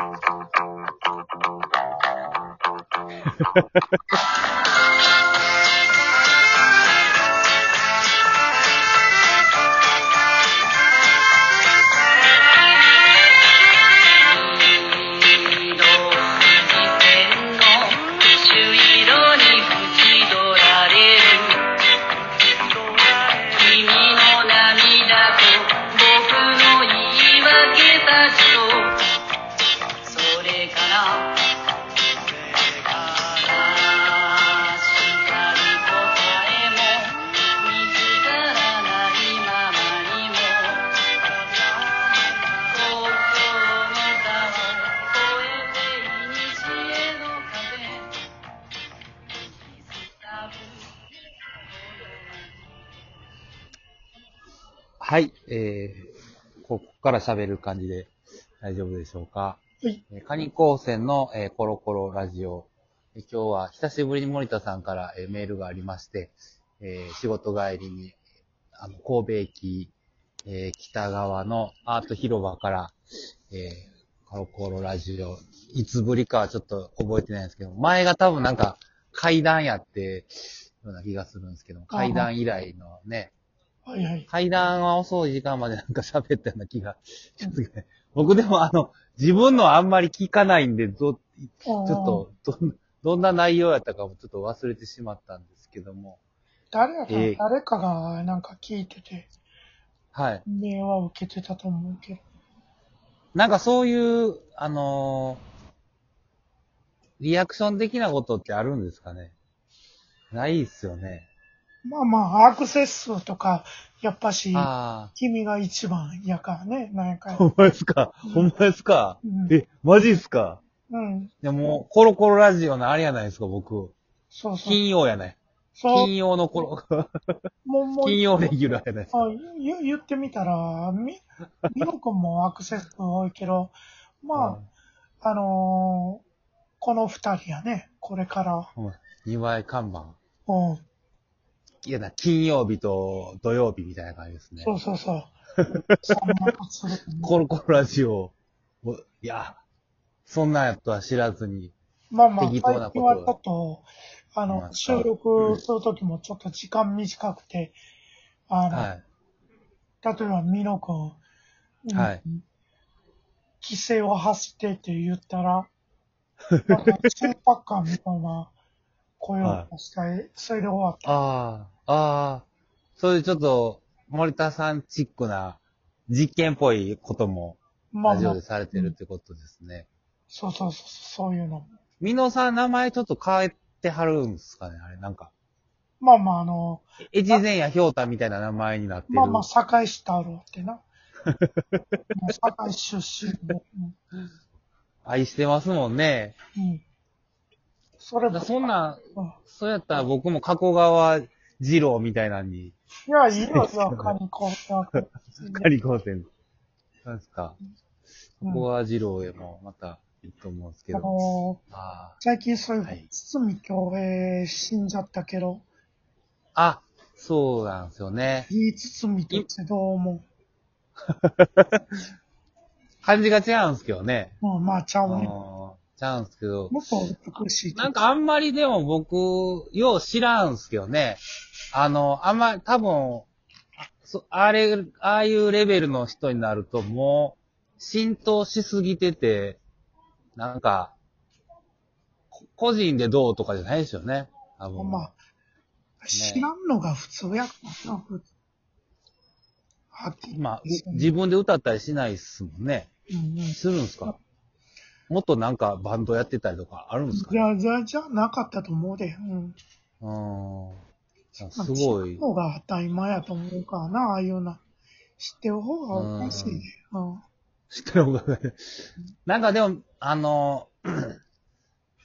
ハハハハ。えー、ここから喋る感じで大丈夫でしょうか？はい。えーカニ高専の、えーコロコロラジオ。えー今日は久しぶりに森田さんから、えーメールがありまして、えー仕事帰りに、あの、神戸駅、えー北側のアート広場から、えーコロコロラジオ、いつぶりかはちょっと覚えてないんですけど、前が多分なんか階段やって、ような気がするんですけど、階段以来のね、はいはい。階段は遅い時間までなんか喋ったような気がしますね。僕でもあの、自分のあんまり聞かないんで、ど、ちょっと、どん、どんな内容やったかもちょっと忘れてしまったんですけども。誰やったええ誰かがなんか聞いてて、はい。電話を受けてたと思うけど。なんかそういう、あのーリアクション的なことってあるんですかねないっすよね。まあまあ、アクセス数とか、やっぱし、あ君が一番やからね、なんあ。か。ほんまですか？ほんまですか？うん。え、マジっすか？うん。でも、コロコロラジオのあれやないですか、僕。そうそう。金曜やない。そう金、曜の頃、もう、もう、金曜レギュラーやないですか。あ言言ってみたら、み、みのくんもアクセス数多いけど、まあ、あのーこの二人やね、これから。うん。二枚看板。うん。いやな、金曜日と土曜日みたいな感じですね。そうそうそう。コロコロラジオ。おいや、そんなんやとは知らずに。まあまあ、最近はちょっと、あまあの、収録するときもちょっと時間短くて、あの、はい。例えば、みのくん、はいうん規制を走ってって言ったら、なんかパッカーみたいな声を出したい、それで終わった。ああ、ああ。そういうちょっと、森田さんチックな実験っぽいことも、まあまあラジオで、されてるってことですね。そうそうそう、そういうの。みのさん名前ちょっと変えてはるんですかねあれ、なんか。まあまあ、あの、越前やひょうたみたいな名前になってる。まあまあ、堺市太郎ってな。堺市出身で。愛してますもんね。うん。うん。それだそんな、うんそうやったら僕も加古川二郎みたいなのに、いや、いいよ、よ、カニコさん。カリ高専。なんですか。うん加古川二郎へもまたいいと思うんですけあど。のーあ最近そういう、はい堤京平死んじゃったけど、あ。あ、そうなんですよね。いい堤ってどう思 感じが違うんですけどね。ううん、まあ、ちゃあうね。のちゃうんですけど。もっと美しい。なんかあんまりでも僕、よう知らんすけどね。あの、あんま、多分、そあれ、ああいうレベルの人になるともう、浸透しすぎてて、なんか、こ個人でどうとかじゃないですよね。多分。まあ、知らんのが普通やっきりまあ、自分で歌ったりしないっすもんね。うんうんするんすか？もっとなんかバンドやってたりとかあるんですかじゃあ、じゃあ、じゃあなかったと思うで。うん。うーん。すまあごい知らん。のが当たり前やと思うからな、ああいうな。知ってる方がおかしいね。うん。知ってる方がね。なんかでも、あの、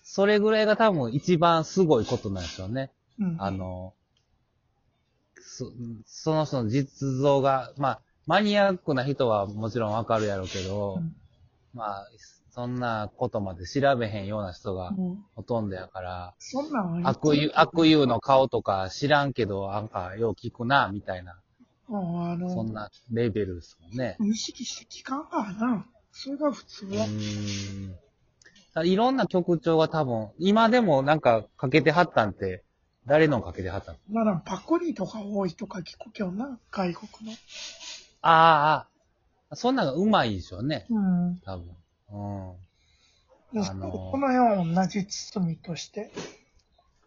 それぐらいが多分一番すごいことなんですよね。うん。あの、そその人の実像が、まあ、マニアックな人はもちろんわかるやろうけど、うんまあ、そんなことまで調べへんような人がうん。ほとんどやから、そんなん悪友、悪友の顔とか知らんけど、なんかよう聞くな、みたいな、うん、あの、そんなレベルですもんね。意識して聞かんからな。それが普通うは。ーん。だいろんな曲調が多分、今でもなんかかけてはったんって、誰のかけてはったんまだパクリとか多いとか聞くけどな、外国の。ああ、ああ、そんなのうまいでしょうね、うん。多分。うん。であのーこの辺は同じ包みとして。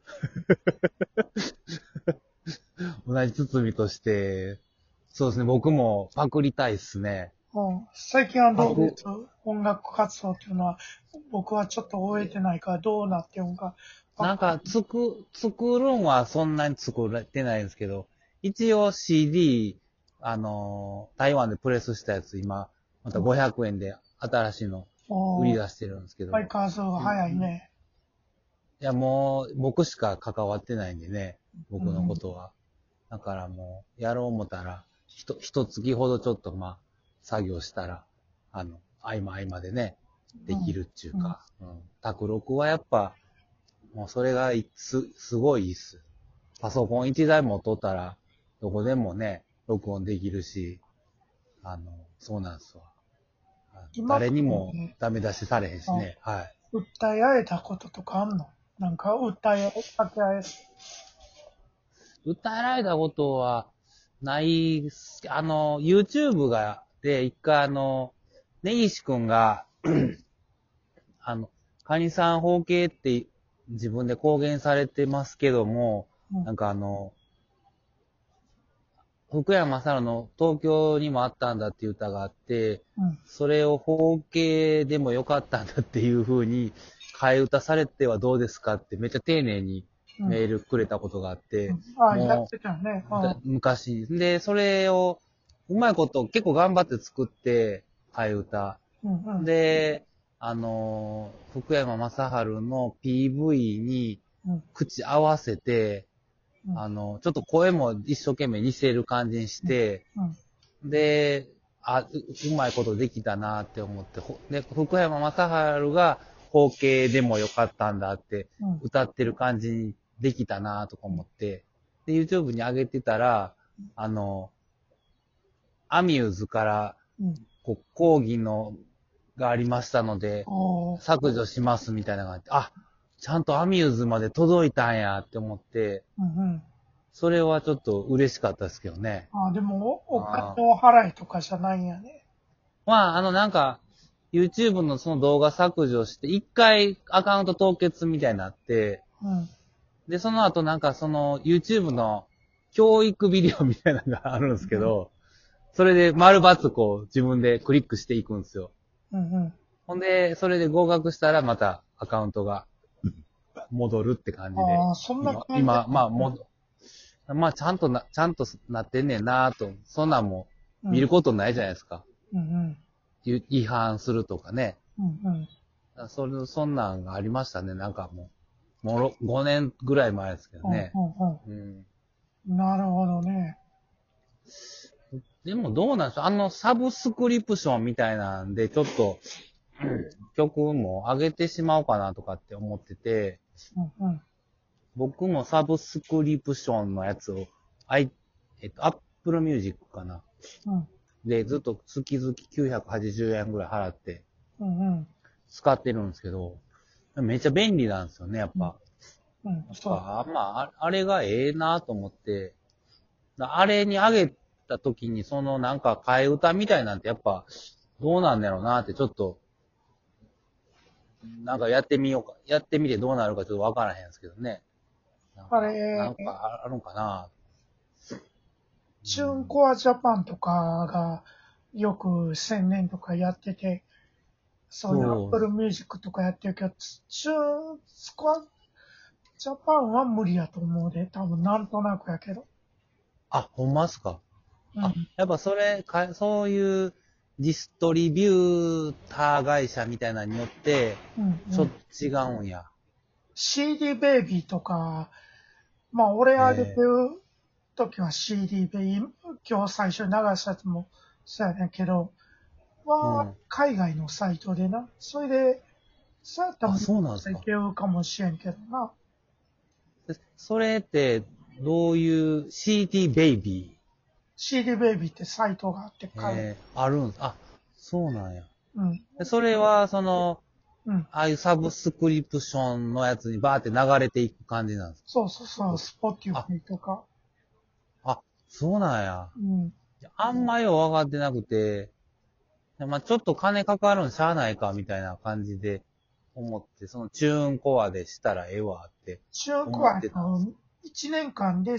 同じ包みとして、そうですね、僕もパクりたいっすね。うん、最近はどうです音楽活動っていうのは、僕はちょっと終えてないからどうなってるんか。なんか、つく、作るんはそんなに作れてないんですけど、一応 CD、あのー台湾でプレスしたやつ今、また500円で新しいの売り出してるんですけど、い相変わらず早いね。やもう僕しか関わってないんでね、僕のことは。だからもう、やろう思ったら、ひと、一月ほどちょっとまあ、作業したら、あの、合間合間でね、できるっていうか、うん。卓録はやっぱ、もうそれがいす、すごいいいっす。パソコン一台持っとったら、どこでもね、録音できるし、あの、そうなんですわ。誰にもダメ出しされへんしね。はい。訴え合えたこととかあんの？なんか訴え、掛け合え、歌えられたことはないあの、YouTube が、で、一回あの、根岸くんが、あの、カニさん包茎って自分で公言されてますけども、うん。なんかあの、福山雅治の東京にもあったんだっていう歌があって、うん。それを包茎でもよかったんだっていう風に、替え歌されてはどうですかってめっちゃ丁寧にうんメールくれたことがあって、ああ、もうやってたよね。だ昔。で、それを、うまいこと結構頑張って作って、替え歌。うんうん。で、あのー福山雅治の PV にうん口合わせて、うん。あの、ちょっと声も一生懸命似せる感じにして、うん。で、あ、ううまいことできたなって思って、ほで、福山雅治が包茎でもよかったんだってうん。歌ってる感じにできたなとか思って、で、YouTube に上げてたら、あの、アミューズから、うん。こう、講義の、がありましたので、削除しますみたいな感じで、あ、ちゃんとアミューズまで届いたんやって思って、うんうん。それはちょっと嬉しかったですけどね。ああ、でも、おお金の払いとかじゃないんやね。まあ、あの、なんか、YouTube のその動画削除して、一回アカウント凍結みたいになって、うん。で、その後なんかその YouTube の教育ビデオみたいなのがあるんですけど、それで丸×こう自分でクリックしていくんですよ。うんうん。ほんで、それで合格したらまたアカウントが戻るって感じで。ああ、そんな感じ。今、まあ、もう、まあ、ちゃんとな、ちゃんとなってんねんなと、そんなんもうん見ることないじゃないですか。うんうん。ゆ違反するとかね。うんうん。それ、そんなんがありましたね。なんかもう、もうろ5年ぐらい前ですけどね。うんうんうん。うん。なるほどね。でもどうなんでしょうあの、サブスクリプションみたいなんで、ちょっと、曲も上げてしまおうかなとかって思ってて、うんうん。僕もサブスクリプションのやつを、あい、えっと、アップルミュージックかな。うんで、ずっと月々980円ぐらい払ってうんうん。使ってるんですけど、めっちゃ便利なんですよね、やっぱ。うん。やっそう。ぱまあ、ああれがええなと思って、だあれに上げた時に、そのなんか替え歌みたいなんてやっぱ、どうなんだろうなってちょっと、なんかやってみようか、やってみてどうなるかちょっとわからへんですけどね。なんかあれなんかあるんかな。チューンコアジャパンとかがよく宣伝とかやってて、そういうアップルミュージックとかやってるけど、チューンコアジャパンは無理やと思うで、多分なんとなくやけど。あ、ほんまっすか。うん。あ、やっぱそれ、かそういうディストリビューター会社みたいなのによって、うんちょっと違うんや。CD ベイビーとか、まあ俺あげてる時は CD ベイビー、今日最初に流したやつもそうやねんけど、うはん海外のサイトでな、それで、そうやったらあそうなんですかいけるかもしれんけどな。でそれって、どういう CD ベイビ CD ベイビーってサイトがあってー、買う。えー、あるんあ、そうなんや。うん。でそれは、その、うん。ああいうサブスクリプションのやつにバーって流れていく感じなんですか？そうそうそう、スポティファイとか。あ、そうなんや。うん。あんまよう分かってなくて、まあちょっと金かかるんしゃあないかみたいな感じで思って、そのチューンコアでしたらええわって。中古は1年間で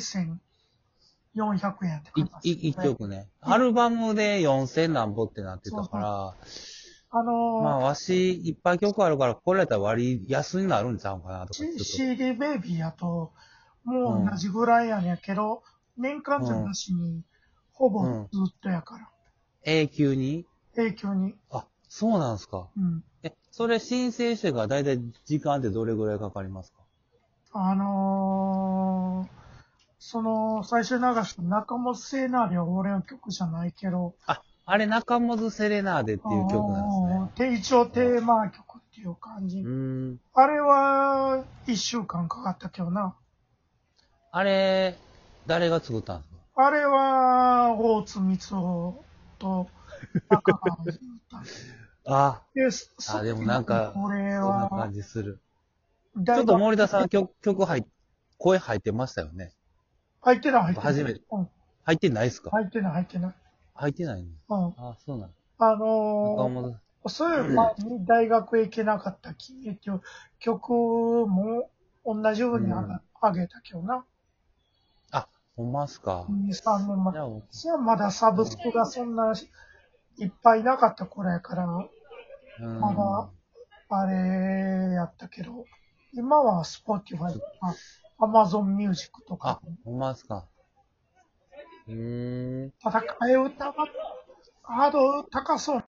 1400円ってす、い一曲ね。アルバムで4000何ぼってなってたから、あのーまあわしいっぱい曲あるから、これやったら割安になるんちゃうかなとか。CD ベイビーやと、もう同じぐらいやねんけど、年間じゃなしに、ほぼずっとやから、永久に？永久に。あ、そうなんすか。うん。え、それ申請してからだいたい時間ってどれぐらいかかりますか？あのー、その、最初流した中本セーナーレは俺の曲じゃないけど、あ、あれ中本セレナーデっていう曲なんですね。で一応テーマ曲っていう感じ。うーん。あれは、一週間かかったけどな。あれ、誰が作ったんですか？あれは、大津光夫と、中川が作った。あ、あ、でもなんか、これそんなは感、じする。ちちょっと森田さん曲、曲入っ、声入ってましたよね。入ってない、入ってない。初めてうん。入ってないですか？入ってない、入ってない。入ってないの？うん。あ、そうなの。あ中の本、ー、そういう前に大学へ行けなかった君っていう曲も同じようにあうげたけどな。あ、ほんまっすか？2、3年前じゃ。まだサブスクがそんないっぱいなかった頃やから、うんまだあれやったけど、今は Spotify とか Amazon Music とあか、、ほんまっすか。うーん。ただ替え歌がハードル高そう